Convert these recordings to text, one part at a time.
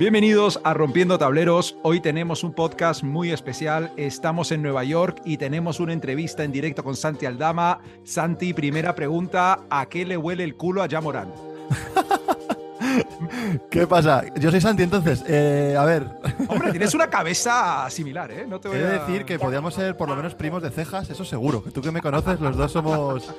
Bienvenidos a Rompiendo Tableros. Hoy tenemos un podcast muy especial. Estamos en Nueva York y tenemos una entrevista en directo con Santi Aldama. Santi, primera pregunta, ¿a qué le huele el culo a Yamorán? ¿Qué pasa? Yo soy Santi, entonces. Eh, a ver. Hombre, tienes una cabeza similar, ¿eh? No te voy He de decir que podríamos ser por lo menos primos de cejas, eso seguro. Tú que me conoces, los dos somos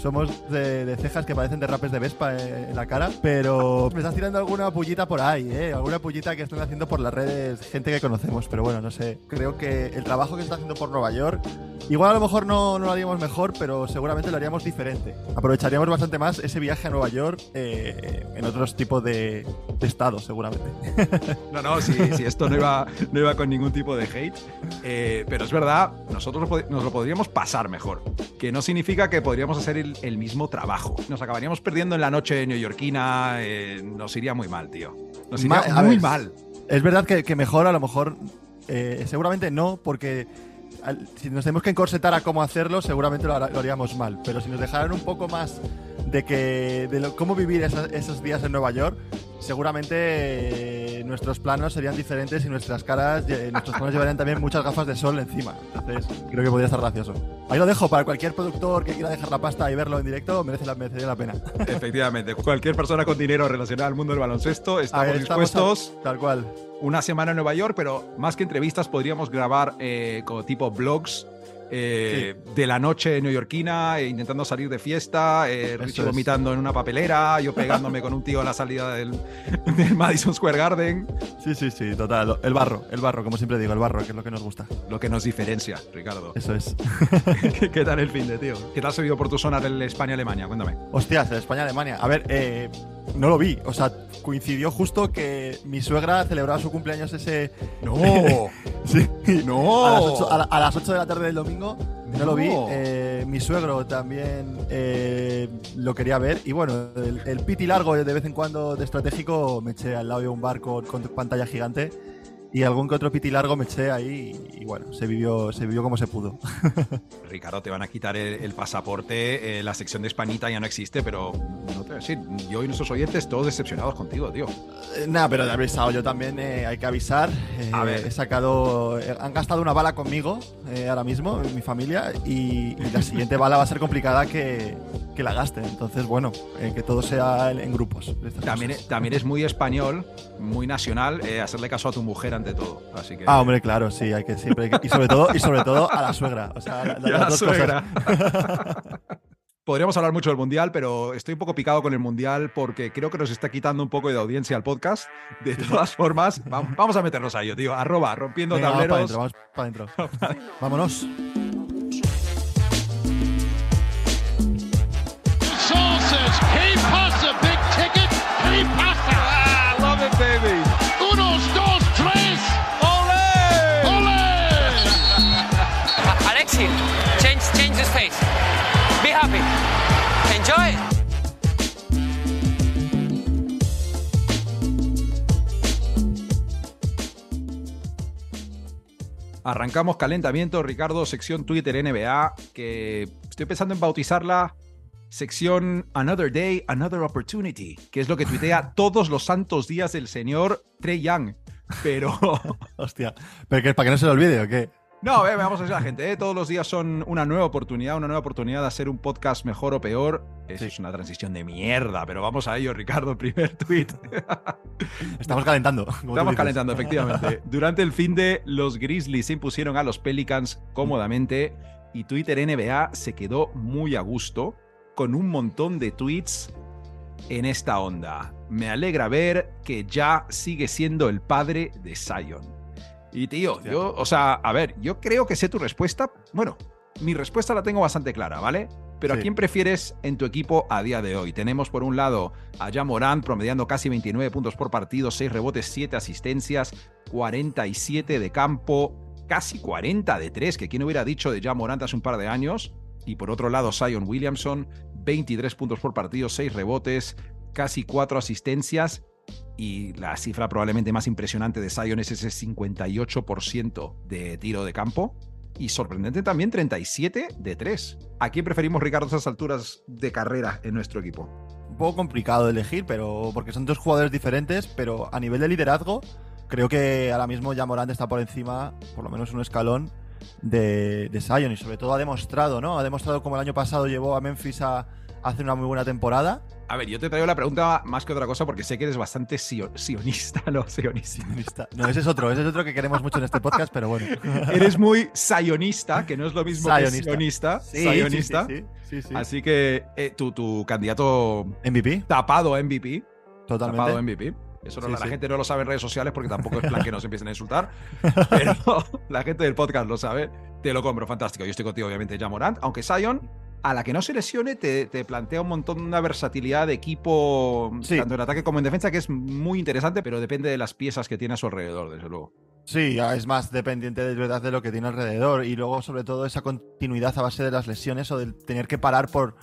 somos de, cejas que parecen derrapes de Vespa en, la cara, pero me estás tirando alguna pullita por ahí, ¿eh? Alguna pullita que están haciendo por las redes gente que conocemos, pero bueno, no sé. Creo que el trabajo que está haciendo por Nueva York, igual a lo mejor no, no lo haríamos mejor, pero seguramente lo haríamos diferente. Aprovecharíamos bastante más ese viaje a Nueva York eh, en otros tipos de, estados, seguramente. No, no, sí, sí, esto no iba, no iba con ningún tipo de hate, eh, pero es verdad, nosotros nos lo podríamos pasar mejor, que no significa que podríamos hacer el, mismo trabajo. Nos acabaríamos perdiendo en la noche neoyorquina, eh, nos iría muy mal, tío. Nos iría muy mal. Es verdad que, mejor, a lo mejor, eh, seguramente no, porque si nos tenemos que encorsetar a cómo hacerlo, seguramente lo, haríamos mal. Pero si nos dejaran un poco más de que de cómo vivir esos días en Nueva York, seguramente eh, nuestros planos serían diferentes y nuestras caras, eh, nuestros planos llevarían también muchas gafas de sol encima. Entonces, creo que podría estar gracioso. Ahí lo dejo para cualquier productor que quiera dejar la pasta y verlo en directo, merece la, merecería la pena. Efectivamente, cualquier persona con dinero relacionada al mundo del baloncesto, estamos, dispuestos. tal cual. Una semana en Nueva York, pero más que entrevistas podríamos grabar eh, como tipo blogs eh, de la noche neoyorquina, eh, intentando salir de fiesta, eh, Richie vomitando en una papelera, yo pegándome con un tío a la salida del, Madison Square Garden. Sí, sí, sí, total. El barro, el barro, como siempre digo, el barro, que es lo que nos gusta. Lo que nos diferencia, Ricardo. Eso es. ¿Qué, tal el fin de, tío? ¿Qué tal has seguido por tu zona del España-Alemania? Cuéntame. Hostias, el España-Alemania. A ver, eh no lo vi. O sea, coincidió justo que mi suegra celebraba su cumpleaños ese. ¡No! sí. ¡No! A las, 8, de la tarde del domingo. No, lo vi. Eh, mi suegro también eh, lo quería ver. Y bueno, el, piti largo de vez en cuando de estratégico me eché al lado de un bar con pantalla gigante y algún que otro piti largo me eché ahí y, bueno, se vivió, se vivió como se pudo. Ricardo, te van a quitar el, pasaporte, eh, la sección de Españita ya no existe, pero no te voy a decir, yo y nuestros oyentes todos decepcionados contigo, tío. Eh, nada, pero he avisado yo también, eh, hay que avisar. a ver. He sacado, han gastado una bala conmigo ahora mismo, en mi familia, y, la siguiente bala va a ser complicada que, que la gasten. Entonces, bueno, que todo sea en, grupos. También, también es muy español, muy nacional, hacerle caso a tu mujer de todo. Así que... Ah, hombre, claro, sí, hay que siempre. y, sobre todo, y sobre todo a la suegra. O sea, la, suegra. Podríamos hablar mucho del Mundial, pero estoy un poco picado con el Mundial porque creo que nos está quitando un poco de audiencia al podcast. De todas formas, vamos a meternos a ello, tío. Arroba, rompiendo tableros. Vamos para adentro, vamos para adentro. Vámonos. Arrancamos calentamiento, Ricardo, sección Twitter NBA, que estoy pensando en bautizarla sección Another Day, Another Opportunity, que es lo que tuitea todos los santos días del señor Trey Young. Pero. Hostia, ¿pero que para que no se lo olvide o qué? No, vamos a decir a la gente, ¿eh? todos los días son una nueva oportunidad, una nueva oportunidad de hacer un podcast mejor o peor. Eso es una transición de mierda, pero vamos a ello, Ricardo, primer tweet. Estamos calentando. Estamos calentando, efectivamente. Durante el fin de los Grizzlies se impusieron a los Pelicans cómodamente y Twitter NBA se quedó muy a gusto con un montón de tweets en esta onda. Me alegra ver que ya sigue siendo el padre de Zion. Y tío, yo, o sea, a ver, yo creo que sé tu respuesta. Bueno, mi respuesta la tengo bastante clara, ¿vale? Pero ¿a quién prefieres en tu equipo a día de hoy? Tenemos por un lado a Jan Morant promediando casi 29 puntos por partido, 6 rebotes, 7 asistencias, 47 de campo, casi 40 de 3, que quién hubiera dicho de Jan Morant hace un par de años. Y por otro lado, Zion Williamson, 23 puntos por partido, 6 rebotes, casi 4 asistencias y la cifra probablemente más impresionante de Zion es ese 58% de tiro de campo. Y sorprendente también 37 de 3. ¿A quién preferimos, Ricardo, a esas alturas de carrera en nuestro equipo? un poco complicado de elegir, pero porque son dos jugadores diferentes, pero a nivel de liderazgo, creo que ahora mismo ya Morant está por encima, por lo menos un escalón, de, de Zion y sobre todo ha demostrado, ¿no? Ha demostrado como el año pasado llevó a Memphis a, hacer una muy buena temporada. A ver, yo te traigo la pregunta más que otra cosa porque sé que eres bastante sionista, ¿no? Sionista. No, ese es otro, ese es otro que queremos mucho en este podcast, pero bueno. Eres muy sionista, que no es lo mismo que sionista. Sí, sionista. Sí, sí, Así que eh, tu, tu, candidato MVP. Tapado MVP. Totalmente. Tapado MVP. Eso no, la gente no lo sabe en redes sociales porque tampoco es plan que nos empiecen a insultar. pero la gente del podcast lo sabe. Te lo compro, fantástico. Yo estoy contigo, obviamente, ya Morant. Aunque Sion a la que no se lesione, te, plantea un montón de una versatilidad de equipo, tanto en ataque como en defensa, que es muy interesante, pero depende de las piezas que tiene a su alrededor, desde luego. Sí, es más dependiente de verdad de lo que tiene alrededor. Y luego, sobre todo, esa continuidad a base de las lesiones o del tener que parar por.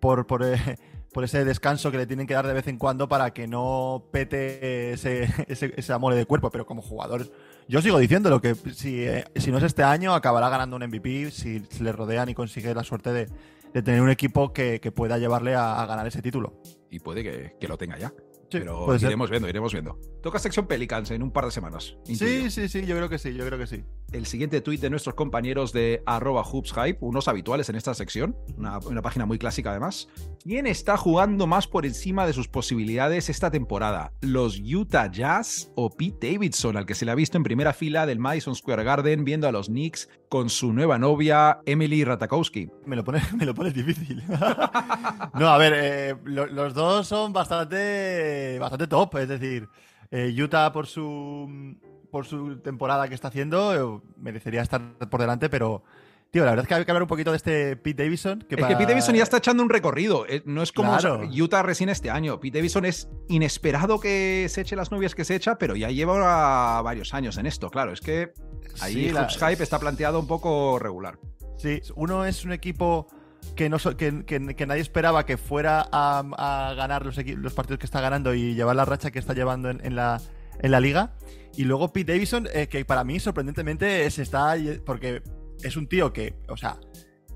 por, por eh, por ese descanso que le tienen que dar de vez en cuando para que no pete ese, ese, amor de cuerpo. Pero como jugador, yo sigo diciéndolo, que si, eh, si no es este año, acabará ganando un MVP si, le rodean y consigue la suerte de, tener un equipo que, pueda llevarle a, ganar ese título. Y puede que, que lo tenga ya pero iremos viendo, iremos viendo. Toca sección Pelicans en un par de semanas. Sí, sí, sí, yo creo que sí, yo creo que sí. El siguiente tuit de nuestros compañeros de arroba hoopshype, unos habituales en esta sección, una, una, página muy clásica además. ¿Quién está jugando más por encima de sus posibilidades esta temporada? ¿Los Utah Jazz o Pete Davidson, al que se le ha visto en primera fila del Madison Square Garden viendo a los Knicks con su nueva novia Emily Ratakowski? Me lo pones me lo difícil. no, a ver, eh, los dos son bastante bastante top. Es decir, eh, Utah por su, por su temporada que está haciendo eh, merecería estar por delante, pero... Tío, la verdad es que hay que hablar un poquito de este Pete Davidson. Que es que Pete Davidson ya está echando un recorrido. Eh, no es como Utah recién este año. Pete Davidson es inesperado que se eche las novias que se echa, pero ya lleva varios años en esto. Claro, es que ahí el Hype está planteado un poco regular. Sí, uno es un equipo que, no, que, nadie esperaba que fuera a, ganar los, los, partidos que está ganando y llevar la racha que está llevando en, la, en la liga. Y luego Pete Davidson, eh, que para mí sorprendentemente es, está, porque es un tío que, o sea,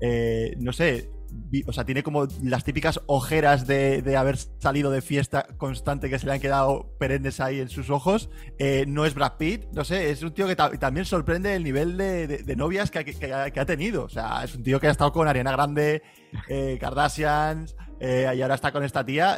eh, no sé, o sea, tiene como las típicas ojeras de, haber salido de fiesta constante que se le han quedado perennes ahí en sus ojos. Eh, no es Brad Pitt, no sé, es un tío que también sorprende el nivel de, novias que, ha tenido. O sea, es un tío que ha estado con Ariana Grande, eh, Kardashians, eh, y ahora está con esta tía.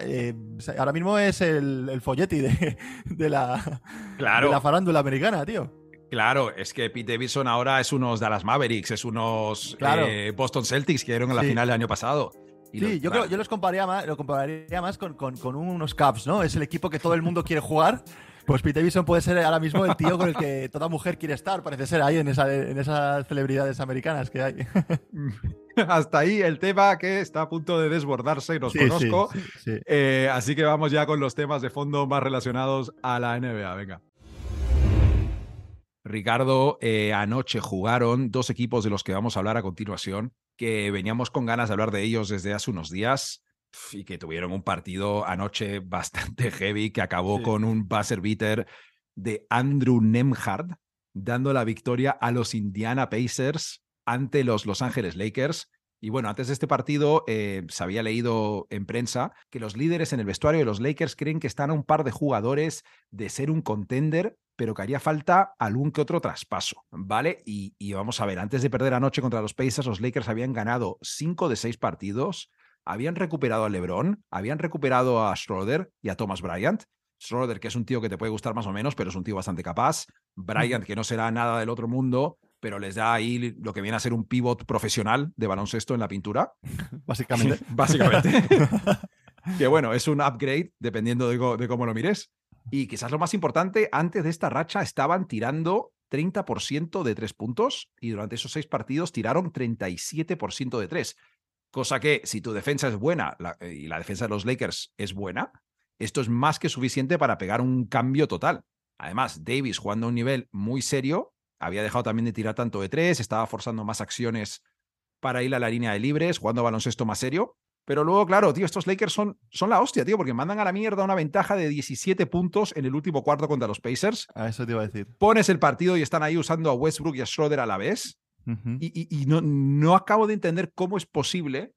ahora mismo es el, el folletti de, la, claro. de la farándula americana, tío. Claro, es que Pete Davidson ahora es unos Dallas Mavericks, es unos eh, Boston Celtics que dieron en la final del año pasado. sí, yo creo, yo los compararía más, lo compararía más con, unos Caps, ¿no? Es el equipo que todo el mundo quiere jugar. Pues Pete Davidson puede ser ahora mismo el tío con el que toda mujer quiere estar, parece ser ahí en, en esas celebridades americanas que hay. Hasta ahí el tema que está a punto de desbordarse y nos conozco. Eh, así que vamos ya con los temas de fondo más relacionados a la NBA. Venga. Ricardo, eh, anoche jugaron dos equipos de los que vamos a hablar a continuación, que veníamos con ganas de hablar de ellos desde hace unos días y que tuvieron un partido anoche bastante heavy que acabó con un buzzer beater de Andrew Nemhard, dando la victoria a los Indiana Pacers ante los Los Ángeles Lakers. Y bueno, antes de este partido eh, se había leído en prensa que los líderes en el vestuario de los Lakers creen que están a un par de jugadores de ser un contender pero que haría falta algún que otro traspaso, ¿vale? Y, vamos a ver, antes de perder anoche contra los Pacers, los Lakers habían ganado cinco de seis partidos, habían recuperado a LeBron, habían recuperado a Schroeder y a Thomas Bryant. Schroeder, que es un tío que te puede gustar más o menos, pero es un tío bastante capaz. Bryant, que no será nada del otro mundo, pero les da ahí lo que viene a ser un pivot profesional de baloncesto en la pintura. Básicamente. Básicamente. que bueno, es un upgrade dependiendo de cómo lo mires. Y quizás lo más importante, antes de esta racha estaban tirando 30% de tres puntos y durante esos seis partidos tiraron 37% de tres. Cosa que si tu defensa es buena y la defensa de los Lakers es buena, esto es más que suficiente para pegar un cambio total. Además, Davis jugando a un nivel muy serio, había dejado también de tirar tanto de tres, estaba forzando más acciones para ir a la línea de libres, jugando baloncesto más serio. Pero luego, claro, tío, estos Lakers son, son la hostia, tío, porque mandan a la mierda una ventaja de 17 puntos en el último cuarto contra los Pacers. A eso te iba a decir. Pones el partido y están ahí usando a Westbrook y a Schroeder a la vez. Y, no, no acabo de entender cómo es posible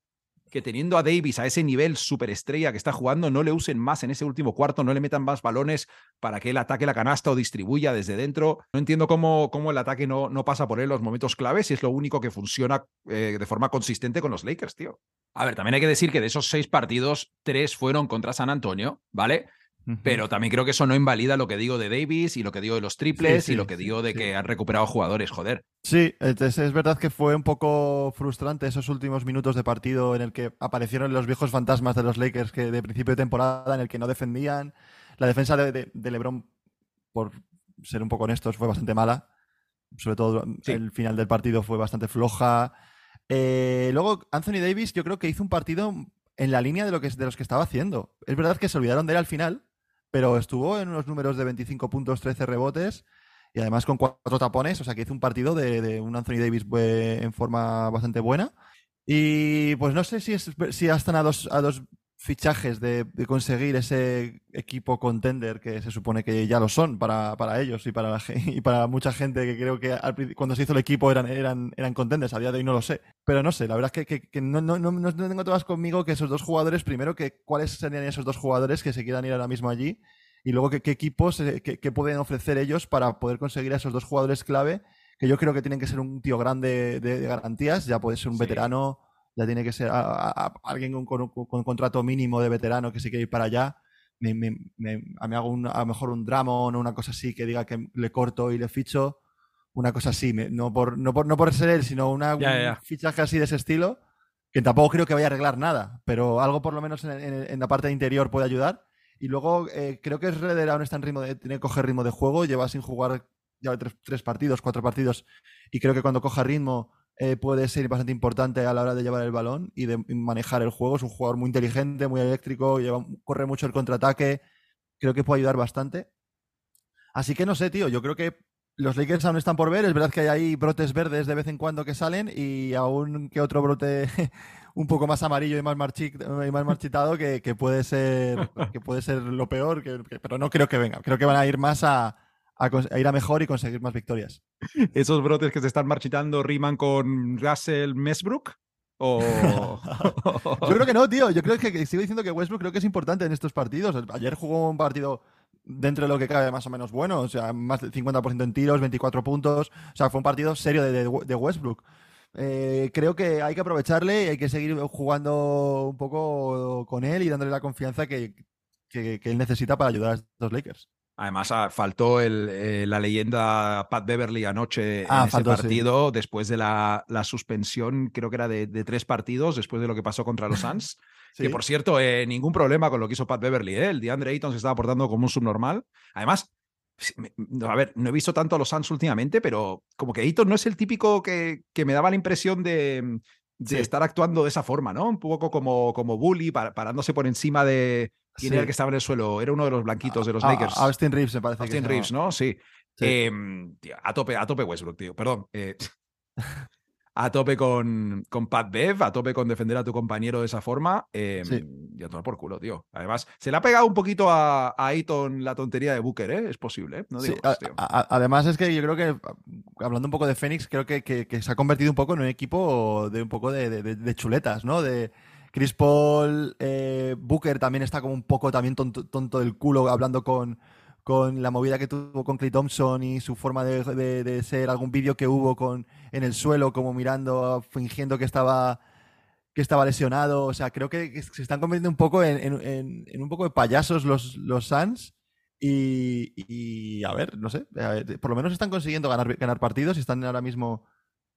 que teniendo a Davis a ese nivel superestrella que está jugando, no le usen más en ese último cuarto, no le metan más balones para que él ataque la canasta o distribuya desde dentro. No entiendo cómo, cómo el ataque no, no pasa por él en los momentos claves y es lo único que funciona eh, de forma consistente con los Lakers, tío. A ver, también hay que decir que de esos seis partidos, tres fueron contra San Antonio, ¿vale? Pero también creo que eso no invalida lo que digo de Davis y lo que digo de los triples y lo que digo de que han recuperado jugadores, joder. Sí, entonces es verdad que fue un poco frustrante esos últimos minutos de partido en el que aparecieron los viejos fantasmas de los Lakers que de principio de temporada en el que no defendían. La defensa de, LeBron, por ser un poco honestos, fue bastante mala. Sobre todo el final del partido fue bastante floja. Eh, luego, Anthony Davis, yo creo que hizo un partido en la línea de, lo que, de los que estaba haciendo. Es verdad que se olvidaron de él al final, pero estuvo en unos números de 25 puntos, 13 rebotes y además con cuatro tapones, o sea que hizo un partido de, un Anthony Davis en forma bastante buena. Y pues no sé si, es, si están dos, a dos fichajes de, conseguir ese equipo contender que se supone que ya lo son para, para ellos y para, y para mucha gente que creo que cuando se hizo el equipo eran, eran, eran contenders, a día de hoy no lo sé. Pero no sé, la verdad es que, que, no, no, no, no, tengo todas conmigo que esos dos jugadores, primero, que cuáles serían esos dos jugadores que se quieran ir ahora mismo allí y luego qué, equipos, eh, qué, pueden ofrecer ellos para poder conseguir a esos dos jugadores clave que yo creo que tienen que ser un tío grande de, garantías, ya puede ser un veterano ya tiene que ser alguien con, con, contrato mínimo de veterano que se quiere ir para allá. Me, me, me, hago un, a lo mejor un drama o una cosa así que diga que le corto y le ficho. Una cosa así, no, por, no, por, no por ser él, sino una, un fichaje así de ese estilo, que tampoco creo que vaya a arreglar nada, pero algo por lo menos en, la parte interior puede ayudar. Y luego eh, creo que Redder aún está en ritmo de, tiene que coger ritmo de juego, lleva sin jugar ya tres, tres partidos, cuatro partidos, y creo que cuando coja ritmo eh, puede ser bastante importante a la hora de llevar el balón y de manejar el juego. Es un jugador muy inteligente, muy eléctrico, corre mucho el contraataque. Creo que puede ayudar bastante. Así que no sé, tío. Yo creo que los Lakers aún están por ver. Es verdad que hay ahí brotes verdes de vez en cuando que salen y aún que otro brote un poco más amarillo y más, y más marchitado que, puede ser, que puede ser lo peor, pero no creo que venga. Creo que van a ir más a, a, ir a mejor y conseguir más victorias. ¿Esos brotes que se están marchitando riman con Russell Mesbrook? O... Yo creo que no, tío. Yo creo que, sigo diciendo que Westbrook creo que es importante en estos partidos. Ayer jugó un partido dentro de lo que cabe más o menos bueno. O sea, más del 50% en tiros, 24 puntos. O sea, fue un partido serio de, Westbrook. Eh, creo que hay que aprovecharle y hay que seguir jugando un poco con él y dándole la confianza que, que él necesita para ayudar a estos Lakers. Además, ah, faltó el, eh, la leyenda Pat Beverly anoche en ah, ese partido, después de la, la, suspensión, creo que era de, tres partidos, después de lo que pasó contra los Suns. Que por cierto, eh, ningún problema con lo que hizo Pat Beverly. ¿eh? El DeAndre Ayton se estaba portando como un subnormal. Además, a ver, no he visto tanto a los Suns últimamente, pero como que Ayton no es el típico que, que me daba la impresión de, de estar actuando de esa forma, ¿no? Un poco como, como bully, parándose por encima de, ¿Quién era el que estaba en el suelo? Era uno de los blanquitos de los Lakers. Austin Reeves, me parece. Austin Reeves, ¿no? Sí. Em, a, tope, a tope Westbrook, tío. Perdón. Eh, a tope con, con Pat Bev, a tope con defender a tu compañero de esa forma. Eh, Y a tomar por culo, tío. Además, se le ha pegado un poquito a, a Ayton la tontería de Booker, ¿eh? Es posible, ¿eh? No digo además, es que yo creo que, hablando un poco de Phoenix, creo que, que, se ha convertido un poco en un equipo de un poco de, de chuletas, ¿no? De Chris Paul, eh, Booker también está como un poco también tonto, del culo hablando con, con la movida que tuvo con Clay Thompson y su forma de, ser, algún vídeo que hubo con en el suelo, como mirando, fingiendo que estaba que estaba lesionado. O sea, creo que se están convirtiendo un poco en, un poco de payasos los, los Suns. Y, a ver, no sé, por lo menos están consiguiendo ganar, ganar partidos y están ahora mismo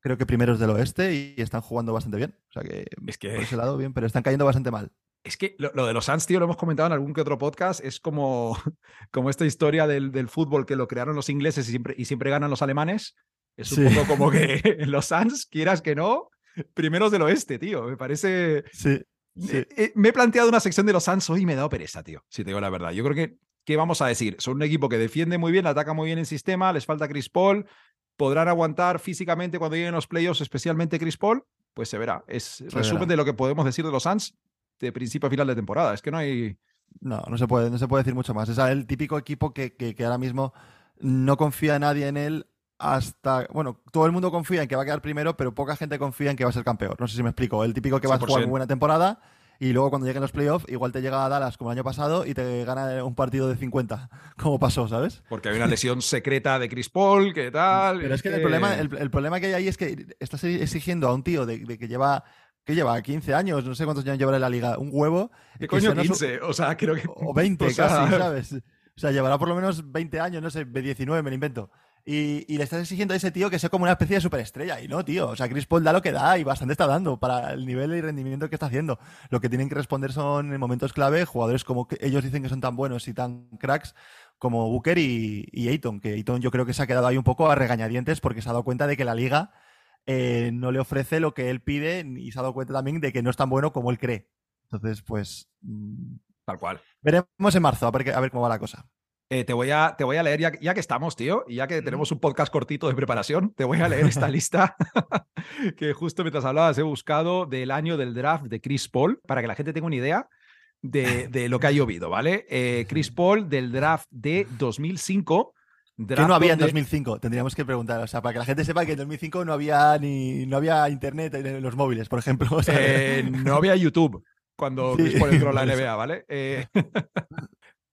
creo que primeros del oeste y están jugando bastante bien. O sea que, es que... por ese lado bien, pero están cayendo bastante mal. Es que lo, de los Suns, tío, lo hemos comentado en algún que otro podcast, es como, como esta historia del, del fútbol que lo crearon los ingleses y siempre, y siempre ganan los alemanes. Es un poco como que los Suns, quieras que no, primeros del oeste, tío. Me parece... Sí. Eh, eh, me he planteado una sección de los Suns hoy y me he dado pereza, tío, si te digo la verdad. Yo creo que, ¿qué vamos a decir? Son un equipo que defiende muy bien, ataca muy bien el sistema, les falta Chris Paul, podrán aguantar físicamente cuando lleguen los playoffs, especialmente Chris Paul, pues se verá. Es resumen de lo que podemos decir de los Suns de principio a final de temporada. Es que no hay. No, no se puede, no se puede decir mucho más. Es el típico equipo que, que, ahora mismo no confía nadie en él hasta. Bueno, todo el mundo confía en que va a quedar primero, pero poca gente confía en que va a ser campeón. No sé si me explico. El típico que va a jugar muy buena temporada y luego cuando lleguen los playoffs, igual te llega a Dallas como el año pasado y te gana un partido de 50, como pasó, ¿sabes? Porque hay una lesión secreta de Chris Paul, ¿qué tal? Pero es que, El, problema, el, problema que hay ahí es que estás exigiendo a un tío de, que lleva que lleva 15 años, no sé cuántos años llevará en la liga, un huevo. ¿Qué coño 15? O sea, creo que. O 20 casi, ¿sabes? O sea, llevará por lo menos 20 años, no sé, 19, me lo invento. Y, le estás exigiendo a ese tío que sea como una especie de superestrella. Y no, tío. O sea, Chris Paul da lo que da y bastante está dando para el nivel y rendimiento que está haciendo. Lo que tienen que responder son en momentos clave jugadores como que ellos dicen que son tan buenos y tan cracks como Booker y, y Ayton. Que Ayton yo creo que se ha quedado ahí un poco a regañadientes porque se ha dado cuenta de que la liga eh, no le ofrece lo que él pide y se ha dado cuenta también de que no es tan bueno como él cree. Entonces, pues. Mm, Tal cual. Veremos en marzo a ver, a ver cómo va la cosa. Eh, te, voy a, te voy a leer, ya, ya, que estamos, tío, y ya que tenemos un podcast cortito de preparación, te voy a leer esta lista que justo mientras hablabas he buscado del año del draft de Chris Paul, para que la gente tenga una idea de, de lo que ha llovido, ¿vale? Eh, Chris Paul del draft de 2005. ¿Qué no había en 2005? Tendríamos que preguntar, o sea, para que la gente sepa que en 2005 no había ni no había internet en los móviles, por ejemplo. Eh, no había YouTube cuando Chris Paul entró a la NBA, ¿vale?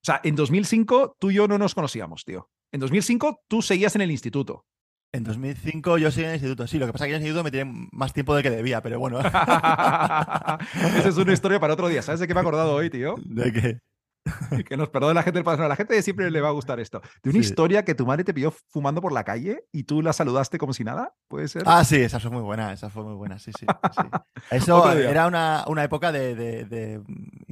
O sea, en 2005 tú y yo no nos conocíamos, tío. En 2005 tú seguías en el instituto. En 2005 yo seguía en el instituto, sí. Lo que pasa es que en el instituto me tiene más tiempo del que debía, pero bueno. Esa es una historia para otro día. ¿Sabes de qué me he acordado hoy, tío? ¿De qué? que nos perdone la gente del pasado. A la gente siempre le va a gustar esto. De una historia que tu madre te pidió fumando por la calle y tú la saludaste como si nada, ¿puede ser? Ah, sí, esa fue muy buena, esa fue muy buena, sí, sí. Eso era una, una época de, de,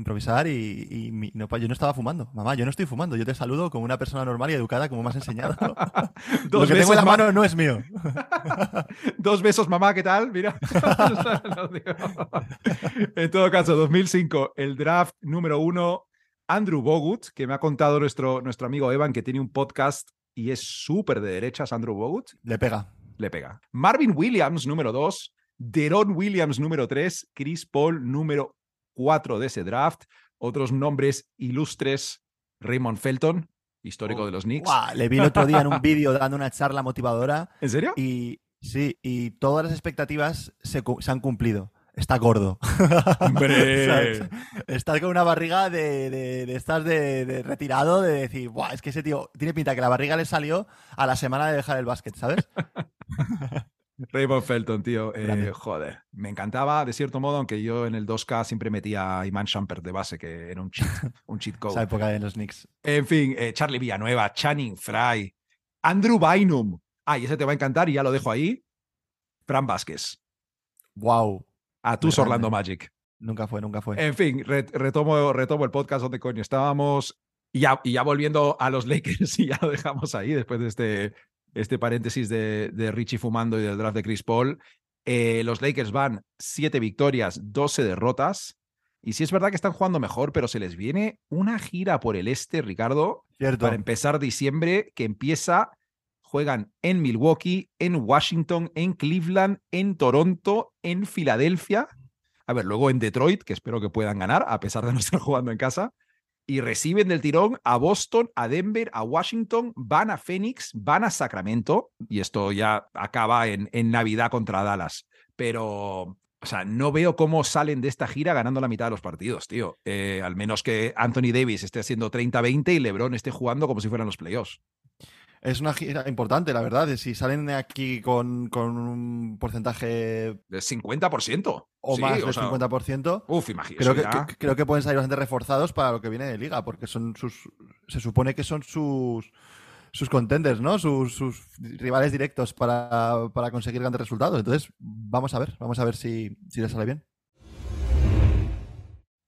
improvisar y, no, yo no estaba fumando. Mamá, yo no estoy fumando, yo te saludo como una persona normal y educada como me has enseñado. Lo que tengo en la mano no es mío. Dos besos, mamá, ¿qué tal? Mira. en todo caso, 2005, el draft número uno Andrew Bogut, que me ha contado nuestro, nuestro amigo Evan, que tiene un podcast y es súper de derechas, Andrew Bogut. Le pega. Le pega. Marvin Williams, número dos. Deron Williams, número tres. Chris Paul, número cuatro de ese draft. Otros nombres ilustres. Raymond Felton, histórico de los Knicks. le vi el otro día en un vídeo dando una charla motivadora. ¿En serio? Y sí, y todas las expectativas se han cumplido está gordo. Hombre. estás con una barriga de, de, de retirado, de decir, Buah, es que ese tío tiene pinta que la barriga le salió a la semana de dejar el básquet, ¿sabes? Raymond Felton, tío. Eh, joder, me encantaba de cierto modo, aunque yo en el 2K siempre metía a Iman Shumpert de base, que era un cheat, un cheat code. Esa época de los Knicks. En fin, eh, Charlie Villanueva, Channing Fry, Andrew Bynum. Ah, y ese te va a encantar y ya lo dejo ahí. Fran Vázquez. Wow. A tus Orlando Magic. Nunca fue, nunca fue. En fin, retomo, retomo el podcast donde coño estábamos. Y ya, y ya volviendo a los Lakers, y ya lo dejamos ahí después de este, este paréntesis de, de Richie fumando y del draft de Chris Paul. Eh, los Lakers van siete victorias, 12 derrotas. Y sí es verdad que están jugando mejor, pero se les viene una gira por el este, Ricardo, Cierto. para empezar diciembre, que empieza juegan en Milwaukee, en Washington, en Cleveland, en Toronto, en Filadelfia. A ver, luego en Detroit, que espero que puedan ganar, a pesar de no estar jugando en casa. Y reciben del tirón a Boston, a Denver, a Washington, van a Phoenix, van a Sacramento. Y esto ya acaba en, en Navidad contra Dallas. Pero o sea, no veo cómo salen de esta gira ganando la mitad de los partidos, tío. Eh, al menos que Anthony Davis esté haciendo 30-20 y LeBron esté jugando como si fueran los playoffs. Es una gira importante, la verdad. Si salen aquí con, con un porcentaje. De 50%. O más del 50%. Uf, imagínate. Creo, que, creo que pueden salir bastante reforzados para lo que viene de liga, porque son sus. Se supone que son sus. Sus contenders, ¿no? Sus, sus rivales directos para, para, conseguir grandes resultados. Entonces, vamos a ver, vamos a ver si, si les sale bien.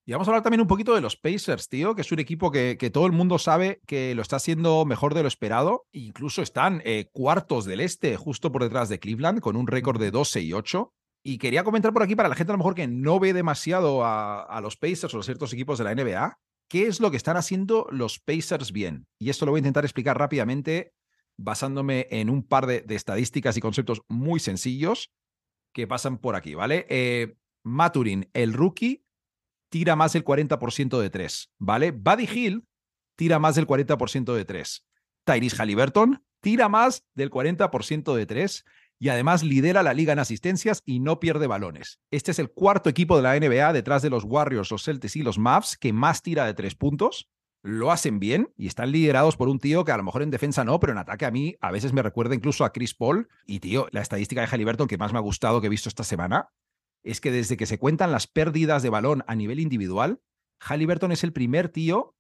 Y vamos a hablar también un poquito de los Pacers, tío, que es un equipo que, que todo el mundo sabe que lo está haciendo mejor de lo esperado. Incluso están eh, cuartos del este, justo por detrás de Cleveland, con un récord de 12 y 8. Y quería comentar por aquí para la gente a lo mejor que no ve demasiado a, a los Pacers o a ciertos equipos de la NBA, qué es lo que están haciendo los Pacers bien. Y esto lo voy a intentar explicar rápidamente basándome en un par de, de estadísticas y conceptos muy sencillos que pasan por aquí, ¿vale? Eh, Maturin, el rookie, tira más del 40% de tres, ¿vale? Buddy Hill tira más del 40% de tres. Tyrese Halliburton tira más del 40% de tres y además lidera la liga en asistencias y no pierde balones. Este es el cuarto equipo de la NBA detrás de los Warriors, los Celtics y los Mavs que más tira de tres puntos. Lo hacen bien y están liderados por un tío que a lo mejor en defensa no, pero en ataque a mí a veces me recuerda incluso a Chris Paul. Y tío, la estadística de Halliburton que más me ha gustado que he visto esta semana es que desde que se cuentan las pérdidas de balón a nivel individual, Halliburton es el primer tío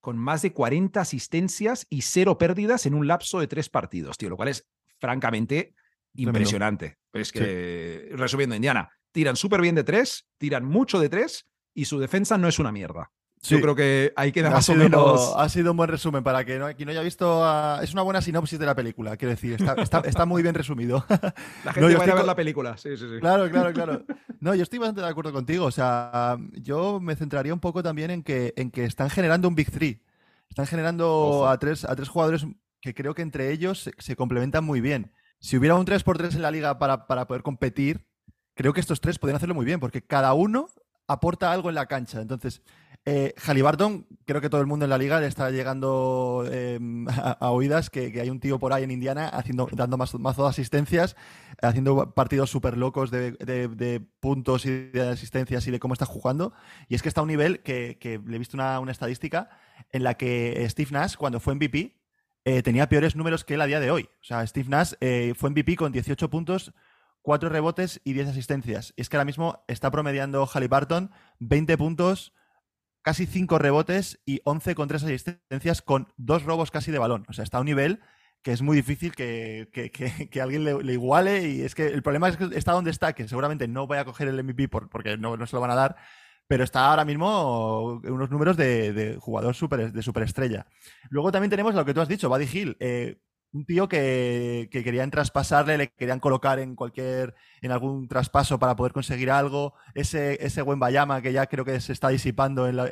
con más de 40 asistencias y cero pérdidas en un lapso de tres partidos, tío, lo cual es francamente impresionante. Es que, resumiendo, Indiana, tiran súper bien de tres, tiran mucho de tres y su defensa no es una mierda. Yo creo que ahí queda más o menos. Ha sido un buen resumen para que no, quien no haya visto. es una buena sinopsis de la película, quiero decir. Está, está, muy bien resumido. La gente va a ver la película. Sí, sí, sí. Claro, claro, claro. No, yo estoy bastante de acuerdo contigo. O sea, yo me centraría un poco también en que, en que están generando un Big Three. Están generando a tres, a tres jugadores que creo que entre ellos se, complementan muy bien. Si hubiera un 3x3 en la liga para, para poder competir, creo que estos tres podrían hacerlo muy bien, porque cada uno aporta algo en la cancha. Entonces, eh, Halliburton, creo que todo el mundo en la liga le está llegando em, a, oídas que, hay un tío por ahí en Indiana haciendo, dando más, mazo de asistencias, haciendo partidos súper locos de, puntos y de asistencias y de cómo está jugando. Y es que está a un nivel que, le he visto una, estadística en la que Steve Nash, cuando fue MVP, eh, tenía peores números que él a día de hoy. O sea, Steve Nash eh, fue MVP con 18 puntos. 4 rebotes y 10 asistencias. Y es que ahora mismo está promediando Halliburton 20 puntos, casi 5 rebotes y 11 con 3 asistencias con dos robos casi de balón. O sea, está a un nivel que es muy difícil que, alguien le, iguale y es que el problema es que está donde está, que seguramente no voy a coger el MVP porque no, no se lo van a dar, pero está ahora mismo unos números de, jugador super, de superestrella. Luego también tenemos lo que tú has dicho, Buddy Hill. Eh, un tío que, querían traspasarle, le querían colocar en cualquier, en algún traspaso para poder conseguir algo. Ese, ese buen Bayama que ya creo que se está disipando en la,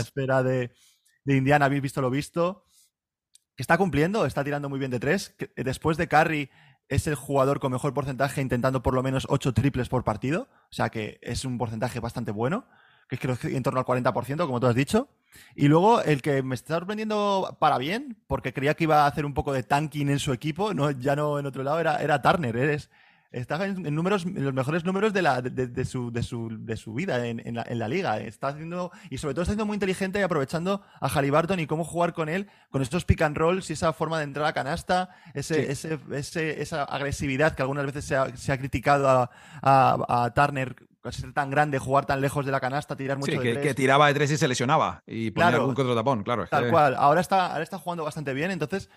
espera de, Indiana, habéis visto lo visto. Que está cumpliendo, está tirando muy bien de tres. después de Curry es el jugador con mejor porcentaje intentando por lo menos ocho triples por partido. O sea que es un porcentaje bastante bueno que creo que en torno al 40%, como tú has dicho. Y luego el que me está sorprendiendo para bien, porque creía que iba a hacer un poco de tanking en su equipo, no, ya no en otro lado, era, era Turner. Eres, está en, números, en los mejores números de, la, de, su, de, su, de su vida en, en, la, en, la, liga. Está haciendo, y sobre todo está siendo muy inteligente y aprovechando a Halliburton y cómo jugar con él, con estos pick and rolls y esa forma de entrar a canasta, ese, ese, ese, esa agresividad que algunas veces se ha, se ha criticado a, a, a Turner ser tan grande, jugar tan lejos de la canasta, tirar mucho sí, de que, que, tiraba de tres y se lesionaba y ponía algún contra tapón, claro. Tal cual. Ahora está, ahora está jugando bastante bien, entonces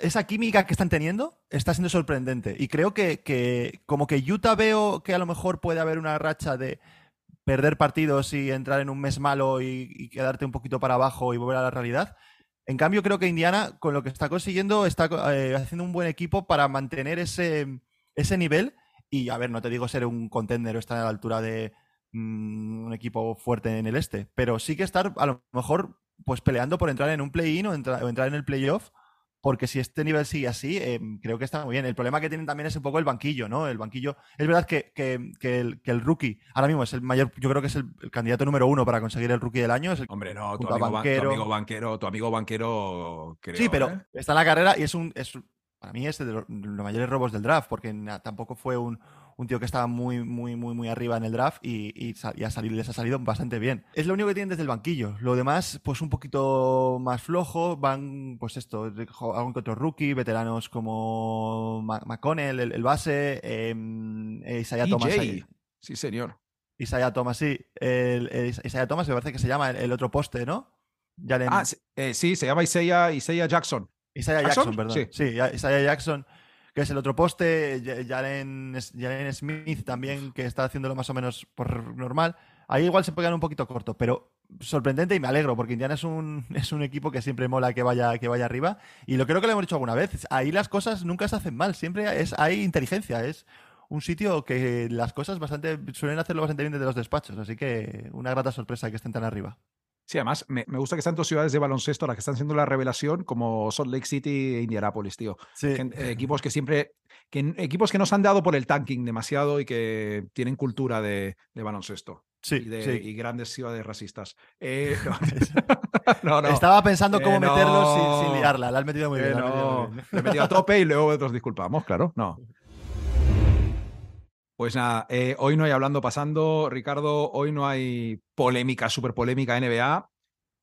esa química que están teniendo está siendo sorprendente. Y creo que, que, como que Utah veo que a lo mejor puede haber una racha de perder partidos y entrar en un mes malo y, quedarte un poquito para abajo y volver a la realidad. En cambio, creo que Indiana, con lo que está consiguiendo, está eh, haciendo un buen equipo para mantener ese, ese nivel y a ver, no te digo ser un contender o estar a la altura de mm, un equipo fuerte en el este, pero sí que estar a lo mejor pues peleando por entrar en un play-in o, entrar en el playoff, porque si este nivel sigue así, em, creo que está muy bien. El problema que tienen también es un poco el banquillo, ¿no? El banquillo. Es verdad que, el, rookie ahora mismo es el mayor, yo creo que es el, candidato número uno para conseguir el rookie del año. Hombre, no, tu amigo, banquero, tu amigo banquero, Sí, pero ¿eh? está en la carrera y es un, para mí es de los, mayores robos del draft, porque tampoco fue un, tío que estaba muy, muy, muy, muy arriba en el draft y, y, les ha salido bastante bien. Es lo único que tienen desde el banquillo. Lo demás, pues un poquito más flojo. Van, pues esto, algún que otro rookie, veteranos como McConnell, el, base, eh, Isaiah Thomas. Sí, señor. Isaiah Thomas, sí. El, Isaiah Thomas me parece que se llama el, otro poste, ¿no? Ah, eh, sí, se llama Isaiah, Isaiah Jackson. Isaiah Jackson, perdón. Sí. sí, Isaiah Jackson, que es el otro poste. Jalen, Smith también, que está haciéndolo más o menos por normal. Ahí igual se puede quedar un poquito corto, pero sorprendente y me alegro, porque Indiana es un, es un equipo que siempre mola que vaya, que vaya arriba. Y lo creo que lo hemos dicho alguna vez. Ahí las cosas nunca se hacen mal, siempre es, hay inteligencia. Es un sitio que las cosas bastante suelen hacerlo bastante bien desde los despachos. Así que una grata sorpresa que estén tan arriba. Sí, además me, gusta que están dos ciudades de baloncesto las que están haciendo la revelación, como Salt Lake City e Indianapolis, tío. Eh, equipos que siempre, que, equipos que no se han dado por el tanking demasiado y que tienen cultura de, baloncesto. Sí, y, de, sí. y grandes ciudades racistas. Eh, no. no, Estaba pensando cómo Eh, meterlo sin, sin liarla. La has metido muy Eh, bien. metido muy bien. le he metido a tope y luego nos disculpamos, claro. No. Pues nada, eh, hoy no hay hablando pasando, Ricardo, hoy no hay polémica, súper polémica NBA.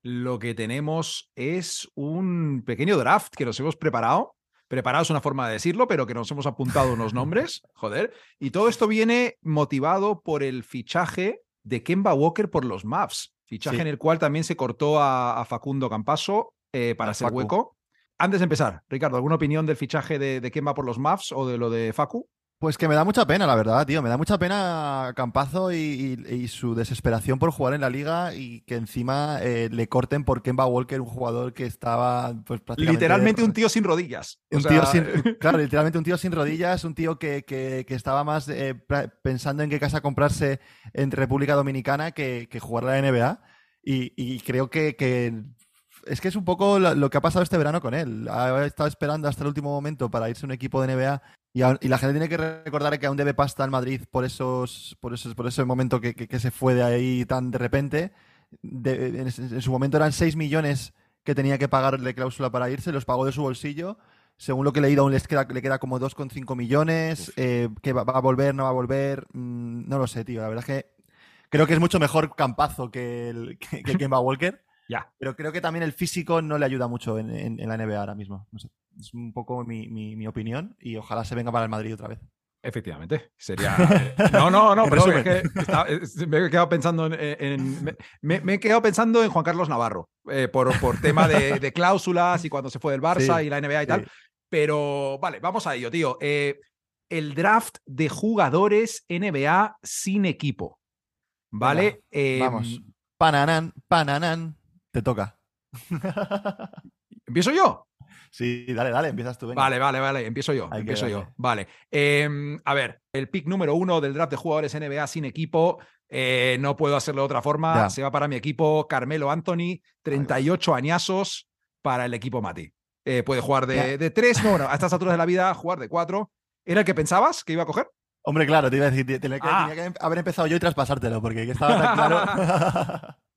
Lo que tenemos es un pequeño draft que nos hemos preparado. Preparado es una forma de decirlo, pero que nos hemos apuntado unos nombres, joder. Y todo esto viene motivado por el fichaje de Kemba Walker por los Mavs. Fichaje Sí. en el cual también se cortó a, a Facundo Campaso eh, para hacer hueco. Antes de empezar, Ricardo, ¿alguna opinión del fichaje de, de Kemba por los Mavs o de lo de Facu? Pues que me da mucha pena, la verdad, tío. Me da mucha pena Campazo y, y- y su desesperación por jugar en la liga y que encima eh, le corten por Kemba Walker, un jugador que estaba pues, prácticamente... Literalmente un tío sin rodillas. O Un sea, tío sin, claro, literalmente un tío sin rodillas, un tío que, que- que estaba más eh, pensando en qué casa comprarse en República Dominicana que, que jugar la NBA. Y, y creo que, que es que es un poco lo, lo que ha pasado este verano con él. Ha estado esperando hasta el último momento para irse a un equipo de NBA y, la gente tiene que recordar que aún debe pasta al Madrid por esos, por esos, por ese momento que, que- que se fue de ahí tan de repente. De- en, en su momento eran 6 millones que tenía que pagar de cláusula para irse, los pagó de su bolsillo. Según lo que he leído, aún les queda, le queda como 2,5 millones. eh, que va, va a volver, no va a volver. mm, no lo sé, tío. La verdad es que creo que es mucho mejor Campazo que, el, que, que Kemba Walker. Ya. Pero creo que también el físico no le ayuda mucho en, en- en la NBA ahora mismo. No sé. Es un poco mi, mi- mi opinión y ojalá se venga para el Madrid otra vez. Efectivamente, sería. No, no, no, perdón, es que está- es- me he quedado pensando en. en- me, he quedado pensando en Juan Carlos Navarro, eh, por, por tema de, de cláusulas y cuando se fue del Barça Sí, y la NBA y sí. tal. Pero vale, vamos a ello, tío. Eh, el draft de jugadores NBA sin equipo. ¿Vale? Eh, Vamos. Pananán, pananán. Te toca. ¿Empiezo yo? Sí, dale, dale, empiezas tú. venga. Vale, vale, vale, empiezo yo. Hay empiezo yo. darle. Vale. Em, a ver, el pick número uno del draft de jugadores NBA sin equipo. eh, no puedo hacerlo de otra forma. Ya. Se va para mi equipo Carmelo Anthony, 38 añazos para el equipo Mati. Eh, puede jugar de, tres, no, bueno, a estas alturas de la vida, jugar de cuatro. ¿Era el que pensabas que iba a coger? Hombre, claro, te iba a decir, tenía que, Ah. tenía que haber empezado yo y traspasártelo, porque estaba tan claro.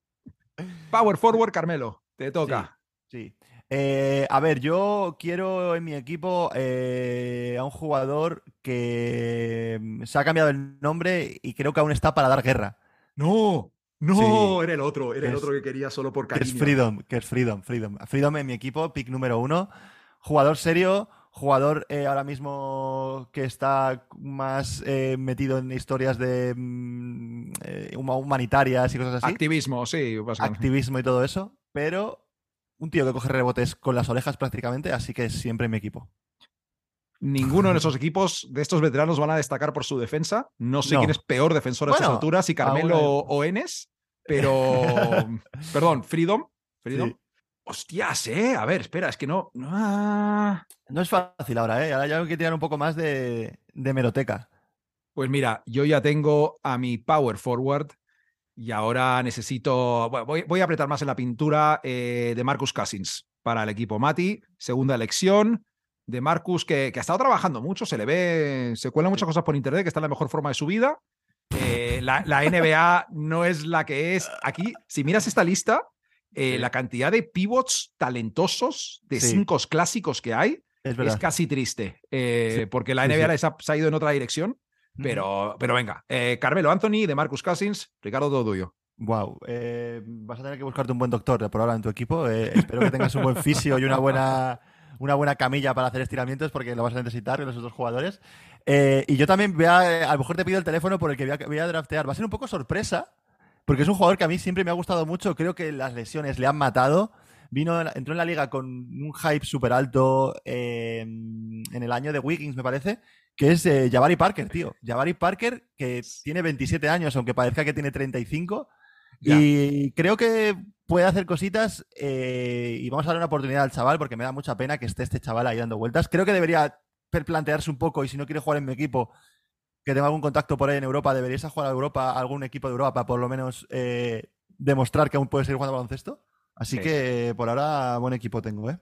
Power forward, Carmelo. Te toca. Sí. Eh, a ver, yo quiero en mi equipo eh, a un jugador que mm, se ha cambiado el nombre y creo que aún está para dar guerra. No, no, Sí. era el otro, era el otro que quería solo por Que cariño. es Freedom, que es Freedom, Freedom. Freedom en mi equipo, pick número uno. Jugador serio, jugador eh, ahora mismo que está más eh, metido en historias de mm, eh, huma- humanitarias y cosas así. Activismo, sí, activismo y todo eso, pero un tío que coge rebotes con las orejas prácticamente, así que siempre en mi equipo. Ninguno de esos equipos de estos veteranos van a destacar por su defensa. No sé No. quién es peor defensor a estas alturas, si Carmelo aún o Enes, pero. Perdón, Freedom. Freedom. Sí. Hostias, eh. A ver, espera, es que no. no, ah. No es fácil ahora, ¿eh? Ahora ya hay que tirar un poco más de, de meroteca. Pues mira, yo ya tengo a mi power forward y ahora necesito. bueno, voy, voy a apretar más en la pintura eh, de Marcus Cousins para el equipo Mati. Segunda elección de Marcus, que, que ha estado trabajando mucho, se le ve, se cuelan muchas cosas por internet, que está en la mejor forma de su vida. Eh, la, la NBA no es la que es. Aquí, si miras esta lista, eh, Sí. la cantidad de pivots talentosos de Sí. cinco clásicos que hay Es casi triste, eh, Sí, porque la NBA les ha, se ha ido en otra dirección. Pero, pero venga, eh, Carmelo Anthony, de Marcus Cousins, Ricardo todo tuyo. Wow. vas a tener que buscarte un buen doctor por ahora en tu equipo. Espero que tengas un buen fisio y una buena, una buena camilla para hacer estiramientos porque lo vas a necesitar con los otros jugadores. Y yo también voy a, a lo mejor te pido el teléfono por el que voy a, voy a draftear. Va a ser un poco sorpresa porque es un jugador que a mí siempre me ha gustado mucho. Creo que las lesiones le han matado. Vino, entró en la liga con un hype súper alto eh, en el año de Wiggins, me parece, que es eh, Jabari Parker, tío. Jabari Parker, que tiene 27 años, aunque parezca que tiene 35. Ya. Y creo que puede hacer cositas eh, y vamos a darle una oportunidad al chaval porque me da mucha pena que esté este chaval ahí dando vueltas. Creo que debería plantearse un poco y si no quiere jugar en mi equipo, que tenga algún contacto por ahí en Europa, deberías jugar a Europa, a algún equipo de Europa para por lo menos eh, demostrar que aún puede seguir jugando al baloncesto. Así Sí. que por ahora buen equipo tengo, ¿eh?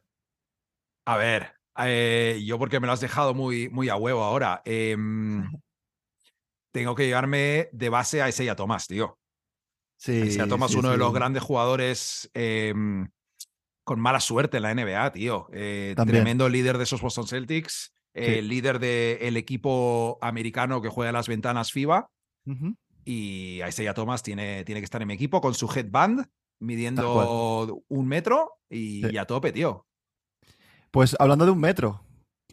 A ver, eh, yo porque me lo has dejado muy, muy a huevo ahora. em, tengo que llevarme de base a Isaiah Tomás, tío. Sí. sea, Thomas, uno de los grandes jugadores em, con mala suerte en la NBA, tío. Eh, tremendo líder de esos Boston Celtics, eh, líder del equipo americano que juega las ventanas FIBA. Y Isaiah Thomas tiene, tiene que estar en mi equipo con su headband, midiendo un metro y, a tope, tío. Pues hablando de un metro,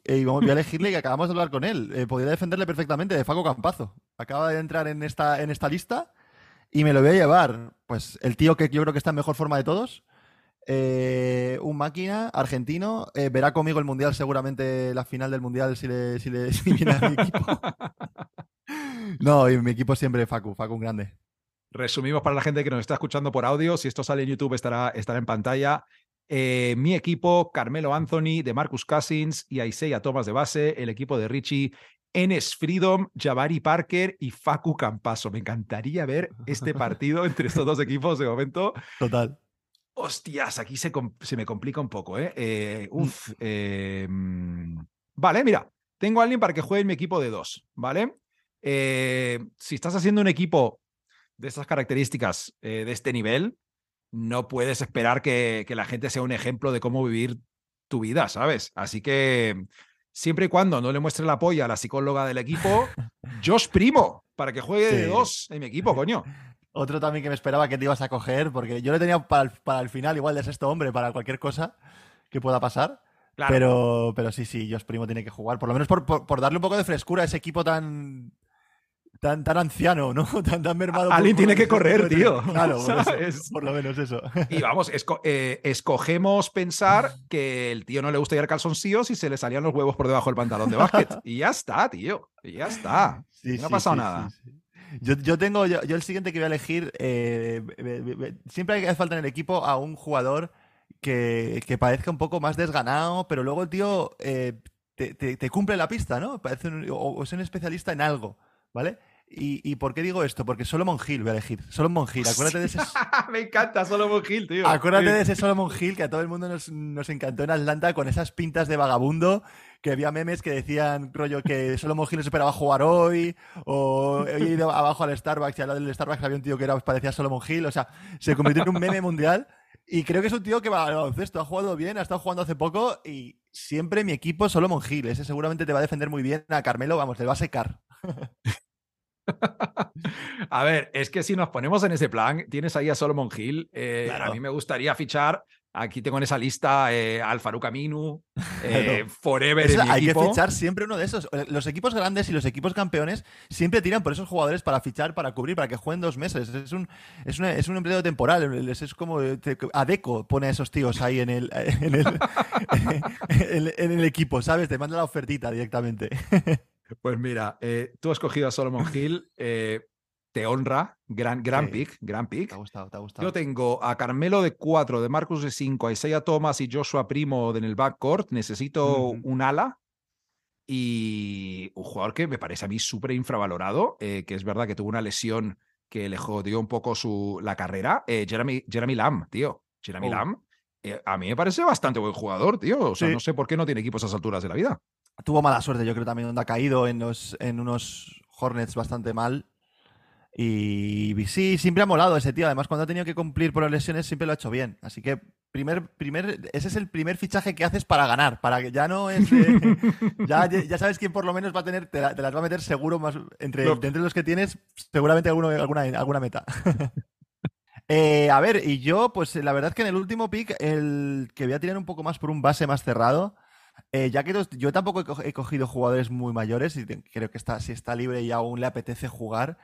y voy a elegirle que acabamos de hablar con él. Eh, podría defenderle perfectamente de Faco Campazo. Acaba de entrar en esta, en esta lista y me lo voy a llevar. Pues el tío que yo creo que está en mejor forma de todos. Eh, un máquina argentino. Eh, verá conmigo el mundial, seguramente la final del mundial si le, si le viene a mi equipo. no, y mi equipo siempre Facu, Facu un grande. Resumimos para la gente que nos está escuchando por audio. Si esto sale en YouTube, estará, estará en pantalla. Eh, mi equipo, Carmelo Anthony, de Marcus Cousins y Isaiah Thomas de base. El equipo de Richie, Enes Freedom, Jabari Parker y Facu Campaso. Me encantaría ver este partido entre estos dos equipos de momento. Total. Hostias, aquí se, se me complica un poco, ¿eh? eh mm. uf. Em, vale, mira, tengo a alguien para que juegue en mi equipo de dos, ¿vale? Eh, si estás haciendo un equipo de estas características, de este nivel, no puedes esperar que, la gente sea un ejemplo de cómo vivir tu vida, ¿sabes? Así que siempre y cuando no le muestre la polla a la psicóloga del equipo, Josh Primo, para que juegue de dos en mi equipo, coño. Otro también que me esperaba que te ibas a coger, porque yo le tenía para el, para el final igual de sexto hombre, para cualquier cosa que pueda pasar. Pero, pero sí, sí, Josh Primo tiene que jugar, por lo menos por darle un poco de frescura a ese equipo tan, tan, tan anciano, ¿no? Tan, tan mermado. Alguien tiene que correr, tío. Claro, por, lo menos eso. Y vamos, eh, escogemos pensar que el tío no le gusta ir calzoncillos y se le salían los huevos por debajo del pantalón de básquet. Y ya está, tío. Y ya está. no ha pasado nada. Yo, yo, tengo, yo, el siguiente que voy a elegir, eh, siempre hay falta en el equipo a un jugador que, que, parezca un poco más desganado, pero luego el tío eh, te, te, cumple la pista, ¿no? Parece o es un especialista en algo. ¿vale? ¿Y, por qué digo esto? Porque Solomon Hill voy a elegir. Solomon Hill, acuérdate de ese. Me encanta Solomon Hill, tío. Acuérdate de ese Solomon Hill que a todo el mundo nos, encantó en Atlanta con esas pintas de vagabundo. Que había memes que decían, rollo, que Solomon Hill no esperaba jugar hoy. O he ido abajo al Starbucks y al lado del Starbucks había un tío que era, parecía Solomon Hill. O sea, se convirtió en un meme mundial. Y creo que es un tío que va al baloncesto, ha jugado bien, ha estado jugando hace poco y siempre mi equipo Solomon Hill. Ese seguramente te va a defender muy bien. A Carmelo, vamos, le va a secar. a ver, es que si nos ponemos en ese plan, tienes ahí a Solomon Hill. Eh, a mí me gustaría fichar. Aquí tengo en esa lista eh, al Aminu, eh, Forever. hay que fichar siempre uno de esos. Los equipos grandes y los equipos campeones siempre tiran por esos jugadores para fichar, para cubrir, para que jueguen dos meses. Es un, es, es un empleo temporal. Es, como Adeco pone a esos tíos ahí en el, en el, en el equipo, ¿sabes? Te manda la ofertita directamente. Pues mira, eh, tú has cogido a Solomon Hill, eh, te honra, gran, gran pick, gran pick. Te ha gustado, te ha gustado. Yo tengo a Carmelo de 4, de Marcus de 5, a Isaiah Thomas y Joshua Primo en el backcourt. Necesito un ala y un jugador que me parece a mí súper infravalorado, eh, que es verdad que tuvo una lesión que le jodió un poco su, la carrera. Jeremy, Jeremy Lamb, tío. Jeremy oh. Lamb. a mí me parece bastante buen jugador, tío. O sea, no sé por qué no tiene equipos a esas alturas de la vida tuvo mala suerte, yo creo también, donde ha caído en, los, en unos Hornets bastante mal. Y sí, siempre ha molado ese tío. Además, cuando ha tenido que cumplir por las lesiones, siempre lo ha hecho bien. Así que primer, primer, ese es el primer fichaje que haces para ganar. Para que ya no es. ya, ya, sabes quién por lo menos va a tener, te, las va a meter seguro más. Entre, entre los que tienes, seguramente alguno, alguna, alguna meta. Eh, a ver, y yo, pues la verdad es que en el último pick, el que voy a tirar un poco más por un base más cerrado. Eh, ya que yo tampoco he cogido jugadores muy mayores y creo que está, si está libre y aún le apetece jugar,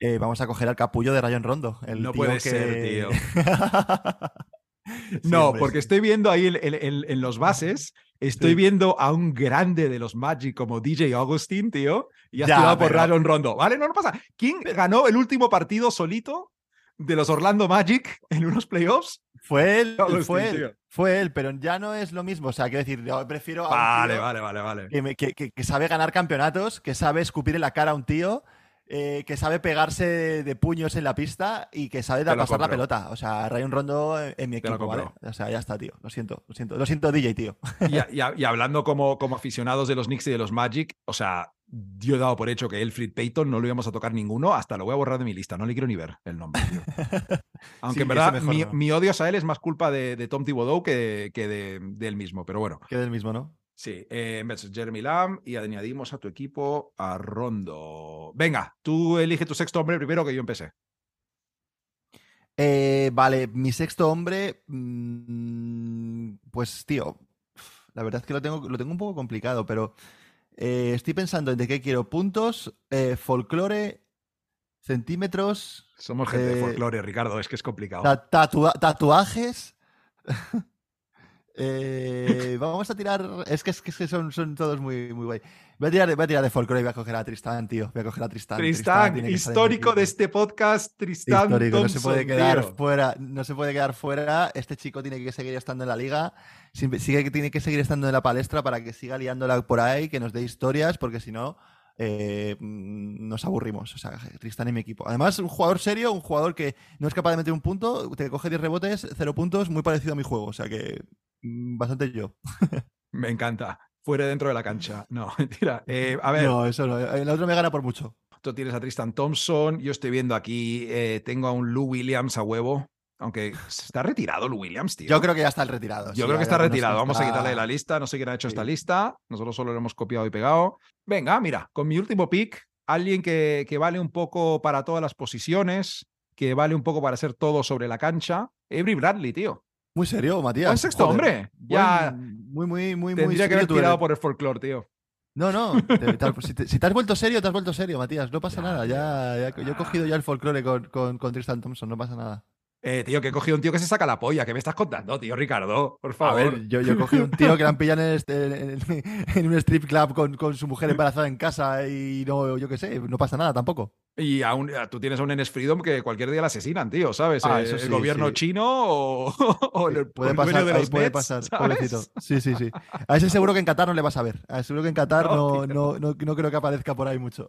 eh, vamos a coger al capullo de Rayon Rondo. no puede ser, tío. no, porque estoy viendo ahí en, los bases, estoy viendo a un grande de los Magic como DJ Augustin, tío, y ha ya, por Rayon Rondo. ¿Vale? No, no pasa. ¿Quién ganó el último partido solito de los Orlando Magic en unos playoffs? Fue él, fue él, fue él, pero ya no es lo mismo. O sea, quiero decir, yo prefiero a vale, vale, vale, vale. Que, que, sabe ganar campeonatos, que sabe escupir en la cara a un tío, eh, que sabe pegarse de puños en la pista y que sabe dar pasar la pelota. O sea, un Rondo en mi equipo, ¿vale? O sea, ya está, tío. Lo siento, lo siento. Lo siento, DJ, tío. Y, y, hablando como, como aficionados de los Knicks y de los Magic, o sea, yo he dado por hecho que Elfrid Payton no lo íbamos a tocar ninguno, hasta lo voy a borrar de mi lista, no le quiero ni ver el nombre. Aunque Sí, en verdad mi, no. mi odio a él es más culpa de, de Tom Thibodeau que, que de, de él mismo, pero bueno. Que del mismo, ¿no? Sí, eh, Jeremy Lamb y añadimos a tu equipo a Rondo. Venga, tú elige tu sexto hombre primero que yo empecé. Eh, vale, mi sexto hombre. mm, pues, tío. La verdad es que lo tengo, lo tengo un poco complicado, pero eh, estoy pensando en de qué quiero. Puntos, eh, folclore, centímetros, Somos gente de folclore, Ricardo, es que es complicado. ta- tatua- tatuajes. Eh, vamos a tirar. Es que, es que son, son todos muy, muy guay. Voy a, tirar, voy a tirar de folclore y voy a coger a Tristán, tío. Voy a coger a Tristán. Tristán, histórico de este podcast, Tristán histórico, no se puede quedar tío. fuera, no se puede quedar fuera. Este chico tiene que seguir estando en la liga, sigue que tiene que seguir estando en la palestra para que siga liándola por ahí, que nos dé historias, porque si no eh, nos aburrimos. O sea, Tristán en mi equipo. Además, un jugador serio, un jugador que no es capaz de meter un punto, te coge 10 rebotes, 0 puntos, muy parecido a mi juego. O sea que bastante yo. Me encanta. Fuera dentro de la cancha. No, mentira. Eh, a ver, No, eso no. El otro me gana por mucho. tú tienes a Tristan Thompson. Yo estoy viendo aquí, eh, tengo a un Lou Williams a huevo. Aunque está retirado Lou Williams, tío. Yo creo que ya está el retirado. Yo sí, creo que está retirado. Vamos a quitarle de la lista. No sé quién ha hecho esta lista. Nosotros solo lo hemos copiado y pegado. Venga, mira, con mi último pick, alguien que, que vale un poco para todas las posiciones, que vale un poco para hacer todo sobre la cancha. Avery Bradley, tío. Muy serio, Matías. Buen sexto Joder. hombre. Ya Muy, muy, muy, muy tendría que haber tirado por el folclore, tío. No, no. te- te- si, te, si te has vuelto serio, te has vuelto serio, Matías. No pasa nada. Ya, ya- yo he cogido ya el folclore con, con, con Tristan Thompson. No pasa nada. Eh, tío, que he cogido un tío que se saca la polla. ¿Qué me estás contando, tío, Ricardo? Por A favor. ver, yo, yo he cogido un tío que le han pillado en, este- en- en un strip club con, con su mujer embarazada en casa y no, yo qué sé, no pasa nada tampoco. Y aún, tú tienes a un Enes Freedom que cualquier día la asesinan, tío, ¿sabes? Ah, Eh, el gobierno sí. chino o, o el, o Puede pasar, de ahí los puede Mets, pasar, ¿sabes? pobrecito. Sí, sí, sí. A ese seguro que en Qatar no le vas a ver. A ese seguro que en Qatar No, no, no, no creo que aparezca por ahí mucho.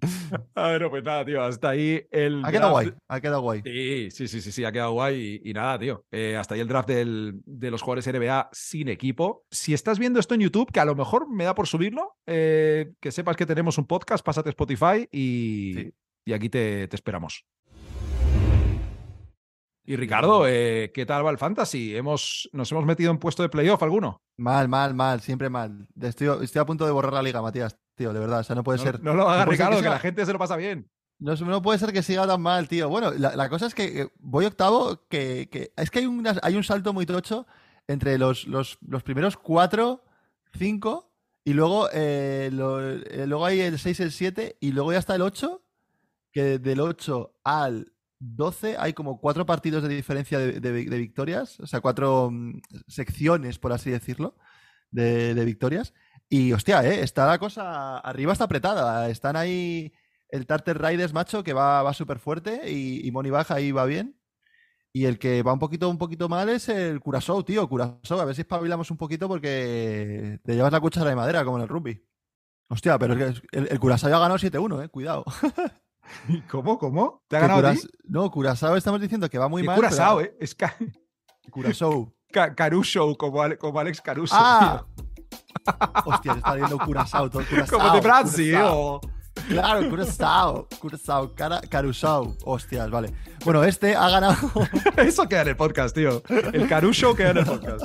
Ah, bueno, pues nada, tío, hasta ahí el. Ha quedado draft. guay, ha quedado guay. Sí, sí, sí, sí, sí, ha quedado guay. Y, y nada, tío. eh, hasta ahí el draft del- de los jugadores NBA sin equipo. Si estás viendo esto en YouTube, que a lo mejor me da por subirlo, eh, que sepas que tenemos un podcast, pásate a Spotify y, Sí. y aquí te, te esperamos. Y Ricardo, eh, ¿qué tal va el fantasy? ¿Hemos, ¿Nos hemos metido en puesto de playoff alguno? Mal, mal, mal, siempre mal. Estoy, estoy a punto de borrar la liga, Matías, tío, de verdad. O sea, no puede No, ser. no lo ser que Ricardo, que, la gente se lo pasa bien. No, no puede ser que siga tan mal, tío. Bueno, la, la cosa es que eh, voy octavo, que, que- es que hay, unas- hay un salto muy tocho entre los, los, los primeros cuatro, cinco, y luego, eh, lo- eh, luego hay el 6, el 7, y luego ya está el 8, que del 8 al 12 hay como cuatro partidos de diferencia de, de vi- de victorias, o sea, cuatro mm, secciones, por así decirlo, de, de victorias. Y hostia, ¿eh? está la cosa arriba, está apretada. Están ahí el Tartar Riders, macho, que va, va súper fuerte y, y Moni Baja ahí va bien. Y el que va un poquito, un poquito mal es el Curaçao, tío. Curaçao, a ver si espabilamos un poquito porque te llevas la cuchara de madera como en el rugby. Hostia, pero el, el Curaçao ya ha ganado 7-1, eh. Cuidado. ¿Cómo? ¿Cómo? ¿Te ha ganado a? Curaz- No, Curaçao estamos diciendo que va muy mal. Curazao, pero- ¿eh? Es ca Curaçao. ca- Caruso, como, Ale- como Alex Caruso. ¡Ah! Hostia, está viendo Curaçao, todo tío. Curaçao. como de Brasil. Curaçao. o- Claro, Curaçao. Curaçao. Cara, Carusao. Hostias, vale. Bueno, este ha ganado. Eso queda en el podcast, tío. El Caruso queda en el podcast.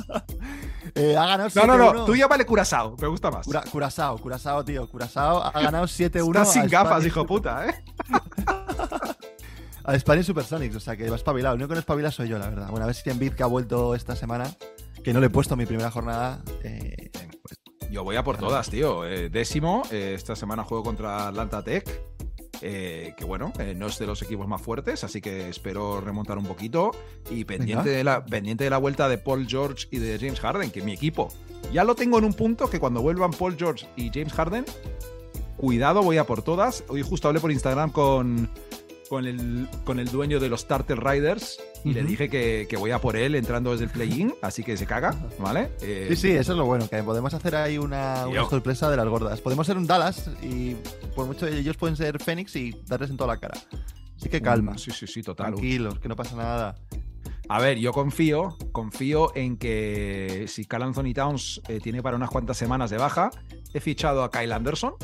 eh, ha ganado No, no, 7-1. no. Tú llámale Curazao. Me gusta más. Cura- Curazao, Curazao, tío. Curazao ha ganado 7-1. Estás sin gafas, Spanish- hijo puta, ¿eh? A Spanish Supersonics, o sea que va espabilado. El único que no espabila soy yo, la verdad. Bueno, a ver si Embiid que ha vuelto esta semana, que no le he puesto mi primera jornada. eh, Yo voy a por todas, tío. Eh, décimo. eh, esta semana juego contra Atlanta Tech. eh, que bueno, eh, no es de los equipos más fuertes, así que espero remontar un poquito. Y pendiente Venga. de, la, pendiente de la vuelta de Paul George y de James Harden, que mi equipo ya lo tengo en un punto que cuando vuelvan Paul George y James Harden, cuidado, voy a por todas. Hoy justo hablé por Instagram con, con, el, con el dueño de los Starter Riders y le dije que, que voy a por él entrando desde el play-in, así que se caga, ¿vale? Eh, Sí, sí, eso es lo bueno, que podemos hacer ahí una, una sorpresa de las gordas. Podemos ser un Dallas y por mucho ellos pueden ser Phoenix y darles en toda la cara. Así que calma, Sí, sí, sí, total. tranquilos, que no pasa nada. A ver, yo confío, confío en que si Carl Anthony Towns eh, tiene para unas cuantas semanas de baja, he fichado a Kyle Anderson.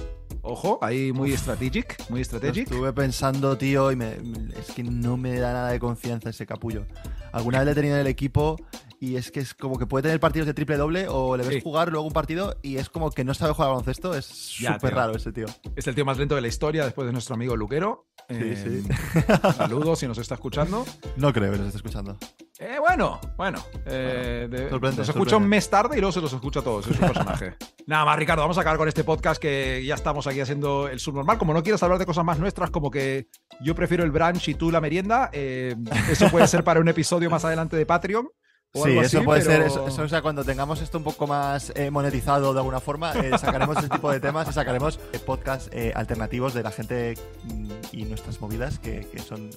Ojo, ahí muy strategic, muy strategic. estuve pensando, tío, y me- es que no me da nada de confianza ese capullo. Alguna vez le he tenido en el equipo y es que es como que puede tener partidos de triple doble o le ves Sí. jugar luego un partido y es como que no sabe jugar al baloncesto. Es súper raro ese tío. Es el tío más lento de la historia después de nuestro amigo Luquero. Sí, Eh, sí. Saludos si nos está escuchando. No creo que nos esté escuchando. Eh, bueno, bueno. eh, de- sorprende, nos escucha sorprende. un mes tarde y luego se los escucha a todos. Es un personaje. Nada más, Ricardo, vamos a acabar con este podcast que ya estamos aquí haciendo el subnormal. Como no quieres hablar de cosas más nuestras, como que yo prefiero el brunch y tú la merienda, eh, eso puede ser para un episodio más adelante de Patreon. O Sí, algo eso así, puede pero- ser. Eso, eso, o sea, cuando tengamos esto un poco más eh, monetizado de alguna forma, eh, sacaremos ese tipo de temas y sacaremos podcasts alternativos de la gente mm, y nuestras movidas que, que son,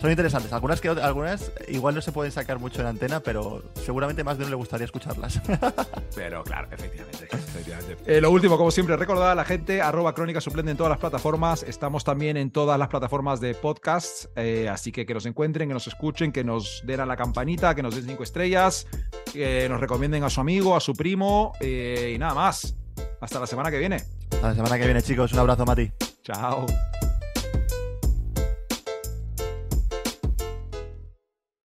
son interesantes. Algunas que algunas igual no se pueden sacar mucho en antena, pero seguramente más de uno le gustaría escucharlas. Pero claro, efectivamente. efectivamente. Eh, lo último, como siempre, recordad a la gente, arroba crónica suplente en todas las plataformas. Estamos también en todas las plataformas de podcasts. eh, así que que nos encuentren, que nos escuchen, que nos den a la campanita, que nos den cinco estrellas, que nos recomienden a su amigo, a su primo eh, y nada más. Hasta la semana que viene. A la semana que viene, chicos. Un abrazo, Mati. Chao.